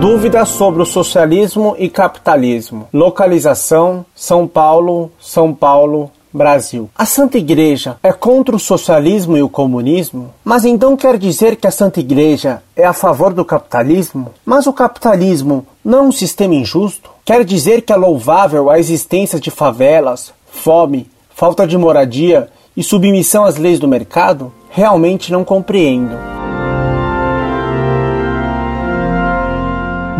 Dúvidas sobre o socialismo e capitalismo. Localização: São Paulo, São Paulo, Brasil. A Santa Igreja é contra o socialismo e o comunismo? Mas então quer dizer que a Santa Igreja é a favor do capitalismo? Mas o capitalismo não é um sistema injusto? Quer dizer que é louvável a existência de favelas, fome, falta de moradia e submissão às leis do mercado? Realmente não compreendo.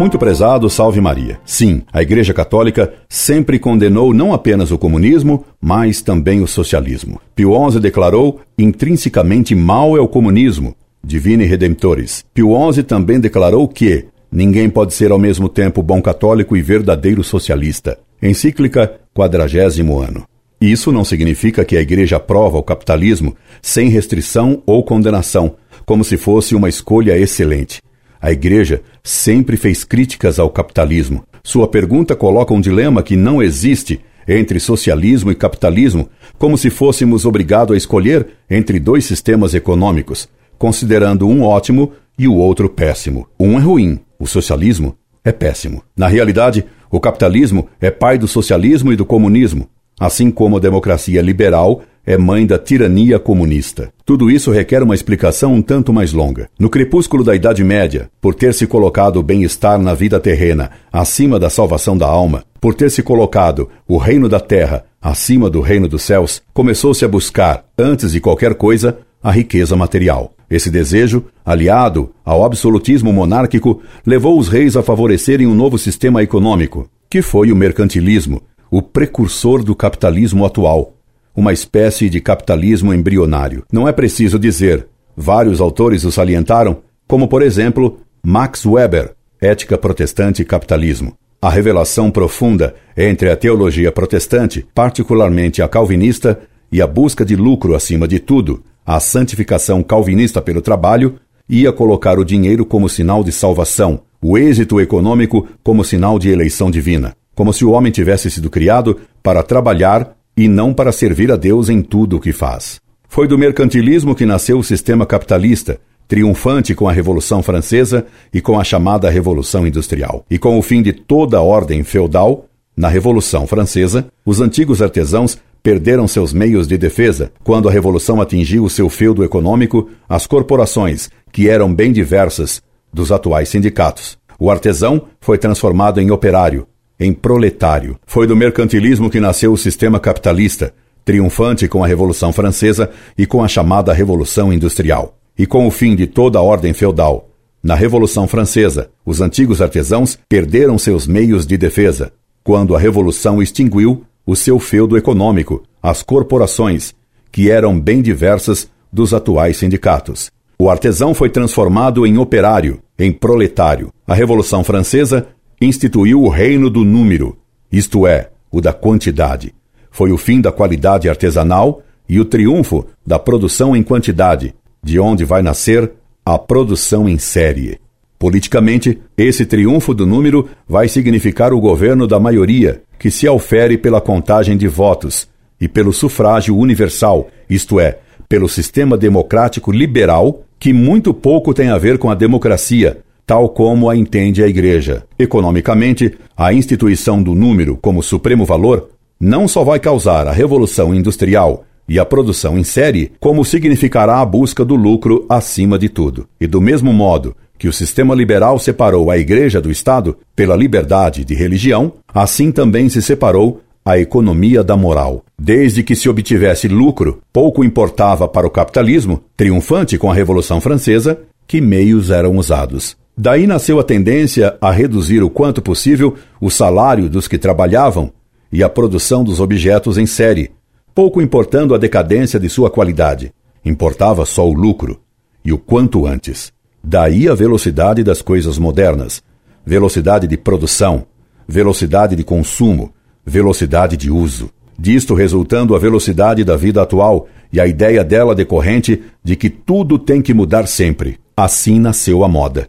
Muito prezado, salve Maria. Sim, a Igreja Católica sempre condenou não apenas o comunismo, mas também o socialismo. Pio XI declarou: intrinsecamente mal é o comunismo, divine redemptores. Pio XI também declarou que ninguém pode ser ao mesmo tempo bom católico e verdadeiro socialista. Encíclica quadragésimo ano. Isso não significa que a Igreja aprova o capitalismo sem restrição ou condenação, como se fosse uma escolha excelente. A Igreja sempre fez críticas ao capitalismo. Sua pergunta coloca um dilema que não existe entre socialismo e capitalismo, como se fôssemos obrigados a escolher entre dois sistemas econômicos, considerando um ótimo e o outro péssimo. Um é ruim, o socialismo é péssimo. Na realidade, o capitalismo é pai do socialismo e do comunismo, assim como a democracia liberal é mãe da tirania comunista. Tudo isso requer uma explicação um tanto mais longa. No crepúsculo da Idade Média, por ter se colocado o bem-estar na vida terrena acima da salvação da alma, por ter se colocado o reino da terra acima do reino dos céus, começou-se a buscar, antes de qualquer coisa, a riqueza material. Esse desejo, aliado ao absolutismo monárquico, levou os reis a favorecerem um novo sistema econômico, que foi o mercantilismo, o precursor do capitalismo atual, uma espécie de capitalismo embrionário. Não é preciso dizer, vários autores o salientaram, como por exemplo Max Weber, Ética Protestante e Capitalismo. A revelação profunda entre a teologia protestante, particularmente a calvinista, e a busca de lucro acima de tudo, a santificação calvinista pelo trabalho, ia colocar o dinheiro como sinal de salvação, o êxito econômico como sinal de eleição divina, como se o homem tivesse sido criado para trabalhar e não para servir a Deus em tudo o que faz. Foi do mercantilismo que nasceu o sistema capitalista, triunfante com a Revolução Francesa e com a chamada Revolução Industrial. E com o fim de toda a ordem feudal, na Revolução Francesa, os antigos artesãos perderam seus meios de defesa. Quando a Revolução atingiu o seu feudo econômico, as corporações, que eram bem diversas dos atuais sindicatos. O artesão foi transformado em operário, em proletário. Foi do mercantilismo que nasceu o sistema capitalista, triunfante com a Revolução Francesa e com a chamada Revolução Industrial. E com o fim de toda a ordem feudal. Na Revolução Francesa, os antigos artesãos perderam seus meios de defesa. Quando a Revolução extinguiu o seu feudo econômico, as corporações, que eram bem diversas dos atuais sindicatos. O artesão foi transformado em operário, em proletário. A Revolução Francesa instituiu o reino do número, isto é, o da quantidade. Foi o fim da qualidade artesanal e o triunfo da produção em quantidade, de onde vai nascer a produção em série. Politicamente, esse triunfo do número vai significar o governo da maioria, que se aufere pela contagem de votos e pelo sufrágio universal, isto é, pelo sistema democrático liberal, que muito pouco tem a ver com a democracia, tal como a entende a Igreja. Economicamente, a instituição do número como supremo valor não só vai causar a revolução industrial e a produção em série, como significará a busca do lucro acima de tudo. E do mesmo modo que o sistema liberal separou a Igreja do Estado pela liberdade de religião, assim também se separou a economia da moral. Desde que se obtivesse lucro, pouco importava para o capitalismo, triunfante com a Revolução Francesa, que meios eram usados. Daí nasceu a tendência a reduzir o quanto possível o salário dos que trabalhavam e a produção dos objetos em série, pouco importando a decadência de sua qualidade. Importava só o lucro, e o quanto antes. Daí a velocidade das coisas modernas, velocidade de produção, velocidade de consumo, velocidade de uso. Disto resultando a velocidade da vida atual e a ideia dela decorrente de que tudo tem que mudar sempre. Assim nasceu a moda.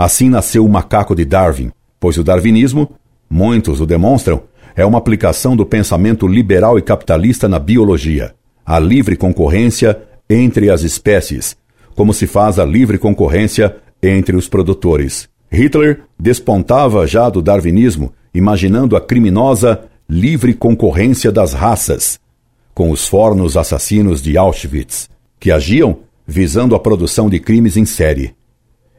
Assim nasceu o macaco de Darwin, pois o darwinismo, muitos o demonstram, é uma aplicação do pensamento liberal e capitalista na biologia. A livre concorrência entre as espécies, como se faz a livre concorrência entre os produtores. Hitler despontava já do darwinismo, imaginando a criminosa livre concorrência das raças, com os fornos assassinos de Auschwitz, que agiam visando a produção de crimes em série,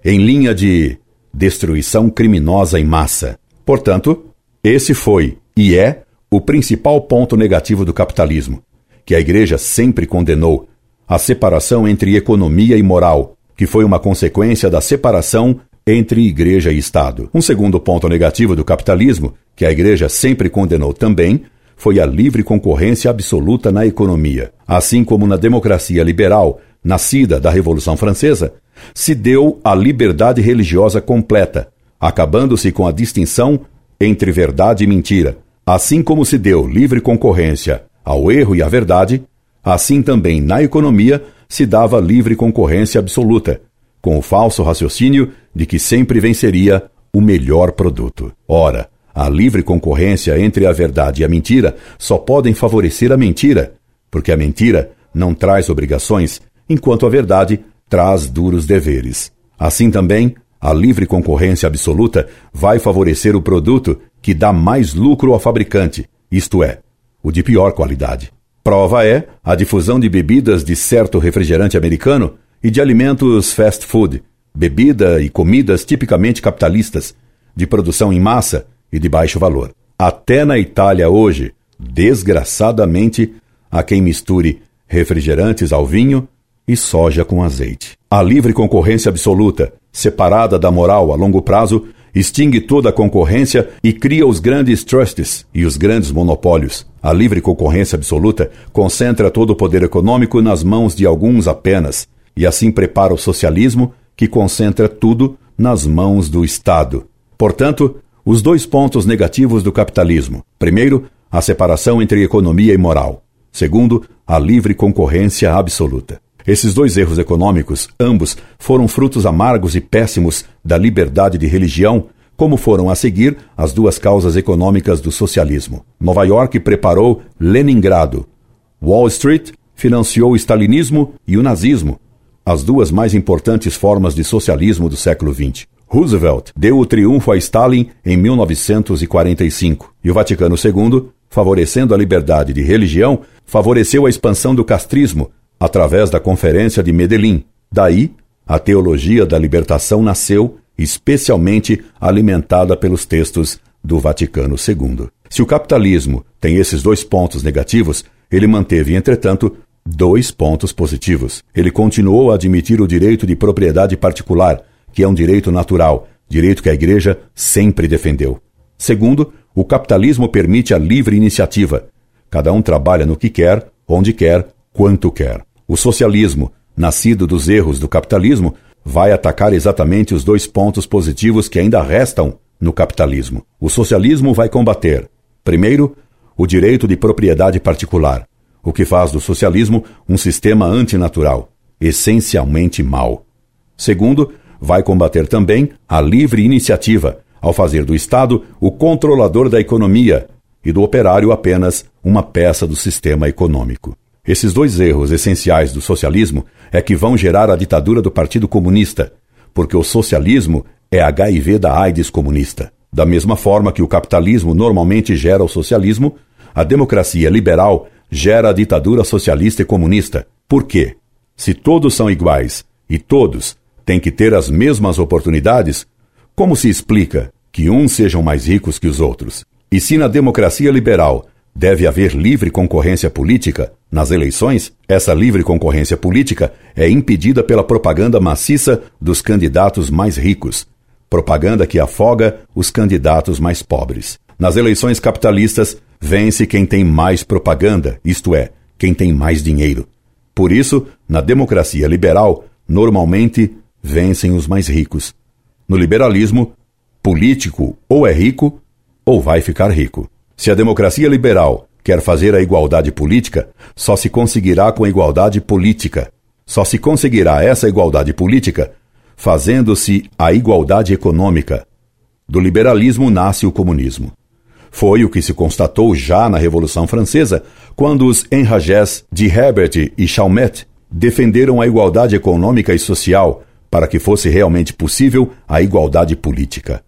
em linha de destruição criminosa em massa. Portanto, esse foi e é o principal ponto negativo do capitalismo, que a Igreja sempre condenou a separação entre economia e moral, que foi uma consequência da separação entre Igreja e Estado. Um segundo ponto negativo do capitalismo, que a Igreja sempre condenou também, foi a livre concorrência absoluta na economia. Assim como na democracia liberal, nascida da Revolução Francesa, se deu a liberdade religiosa completa, acabando-se com a distinção entre verdade e mentira. Assim como se deu livre concorrência ao erro e à verdade, assim também na economia se dava livre concorrência absoluta, com o falso raciocínio de que sempre venceria o melhor produto. Ora, a livre concorrência entre a verdade e a mentira só podem favorecer a mentira, porque a mentira não traz obrigações, enquanto a verdade traz duros deveres. Assim também, a livre concorrência absoluta vai favorecer o produto que dá mais lucro ao fabricante, isto é, o de pior qualidade. Prova é a difusão de bebidas de certo refrigerante americano e de alimentos fast food, bebida e comidas tipicamente capitalistas, de produção em massa e de baixo valor. Até na Itália hoje, desgraçadamente, há quem misture refrigerantes ao vinho e soja com azeite. A livre concorrência absoluta, separada da moral a longo prazo, extingue toda a concorrência e cria os grandes trusts e os grandes monopólios. A livre concorrência absoluta concentra todo o poder econômico nas mãos de alguns apenas, e assim prepara o socialismo, que concentra tudo nas mãos do Estado. Portanto, os dois pontos negativos do capitalismo: primeiro, a separação entre economia e moral. Segundo, a livre concorrência absoluta. Esses dois erros econômicos, ambos, foram frutos amargos e péssimos da liberdade de religião, como foram a seguir as duas causas econômicas do socialismo. Nova York preparou Leningrado. Wall Street financiou o stalinismo e o nazismo, as duas mais importantes formas de socialismo do século XX. Roosevelt deu o triunfo a Stalin em 1945 e o Vaticano II, favorecendo a liberdade de religião, favoreceu a expansão do castrismo através da Conferência de Medellín. Daí, a teologia da libertação nasceu, especialmente alimentada pelos textos do Vaticano II. Se o capitalismo tem esses dois pontos negativos, ele manteve, entretanto, dois pontos positivos. Ele continuou a admitir o direito de propriedade particular, que é um direito natural, direito que a Igreja sempre defendeu. Segundo, o capitalismo permite a livre iniciativa. Cada um trabalha no que quer, onde quer, quanto quer. O socialismo, nascido dos erros do capitalismo, vai atacar exatamente os dois pontos positivos que ainda restam no capitalismo. O socialismo vai combater, primeiro, o direito de propriedade particular, o que faz do socialismo um sistema antinatural, essencialmente mau. Segundo, vai combater também a livre iniciativa, ao fazer do Estado o controlador da economia e do operário apenas uma peça do sistema econômico. Esses dois erros essenciais do socialismo é que vão gerar a ditadura do Partido Comunista, porque o socialismo é HIV da AIDS comunista. Da mesma forma que o capitalismo normalmente gera o socialismo, a democracia liberal gera a ditadura socialista e comunista. Por quê? Se todos são iguais e todos têm que ter as mesmas oportunidades, como se explica que uns sejam mais ricos que os outros? E se na democracia liberal Deve haver livre concorrência política nas eleições? Essa livre concorrência política é impedida pela propaganda maciça dos candidatos mais ricos, propaganda que afoga os candidatos mais pobres. Nas eleições capitalistas, vence quem tem mais propaganda, isto é, quem tem mais dinheiro. Por isso, na democracia liberal, normalmente vencem os mais ricos. No liberalismo, político ou é rico ou vai ficar rico. Se a democracia liberal quer fazer a igualdade política, só se conseguirá com a igualdade política. Só se conseguirá essa igualdade política fazendo-se a igualdade econômica. Do liberalismo nasce o comunismo. Foi o que se constatou já na Revolução Francesa, quando os enragés de Herbert e Chalmette defenderam a igualdade econômica e social para que fosse realmente possível a igualdade política.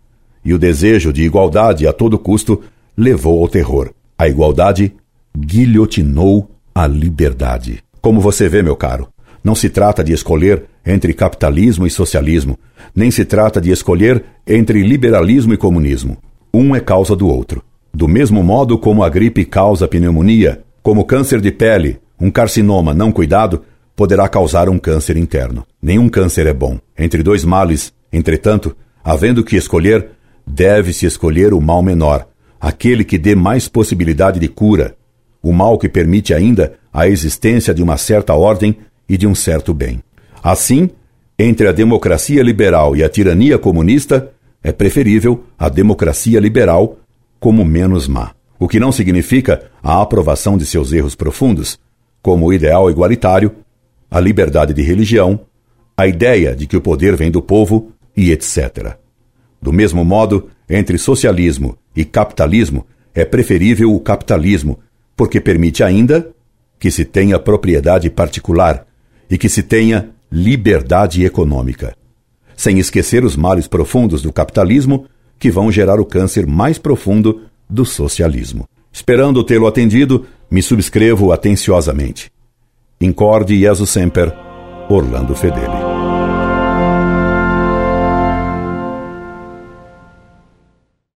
E o desejo de igualdade a todo custo levou ao terror. A igualdade guilhotinou a liberdade. Como você vê, meu caro, não se trata de escolher entre capitalismo e socialismo, nem se trata de escolher entre liberalismo e comunismo. Um é causa do outro. Do mesmo modo como a gripe causa pneumonia, como câncer de pele, um carcinoma não cuidado poderá causar um câncer interno. Nenhum câncer é bom. Entre dois males, entretanto, havendo que escolher, deve-se escolher o mal menor, aquele que dê mais possibilidade de cura, o mal que permite ainda a existência de uma certa ordem e de um certo bem. Assim, entre a democracia liberal e a tirania comunista, é preferível a democracia liberal como menos má. O que não significa a aprovação de seus erros profundos, como o ideal igualitário a liberdade de religião, a ideia de que o poder vem do povo e etc. Do mesmo modo, entre socialismo e capitalismo, é preferível o capitalismo, porque permite ainda que se tenha propriedade particular e que se tenha liberdade econômica. Sem esquecer os males profundos do capitalismo que vão gerar o câncer mais profundo do socialismo. Esperando tê-lo atendido, me subscrevo atenciosamente. Incorde Jesus Semper, Orlando Fedeli.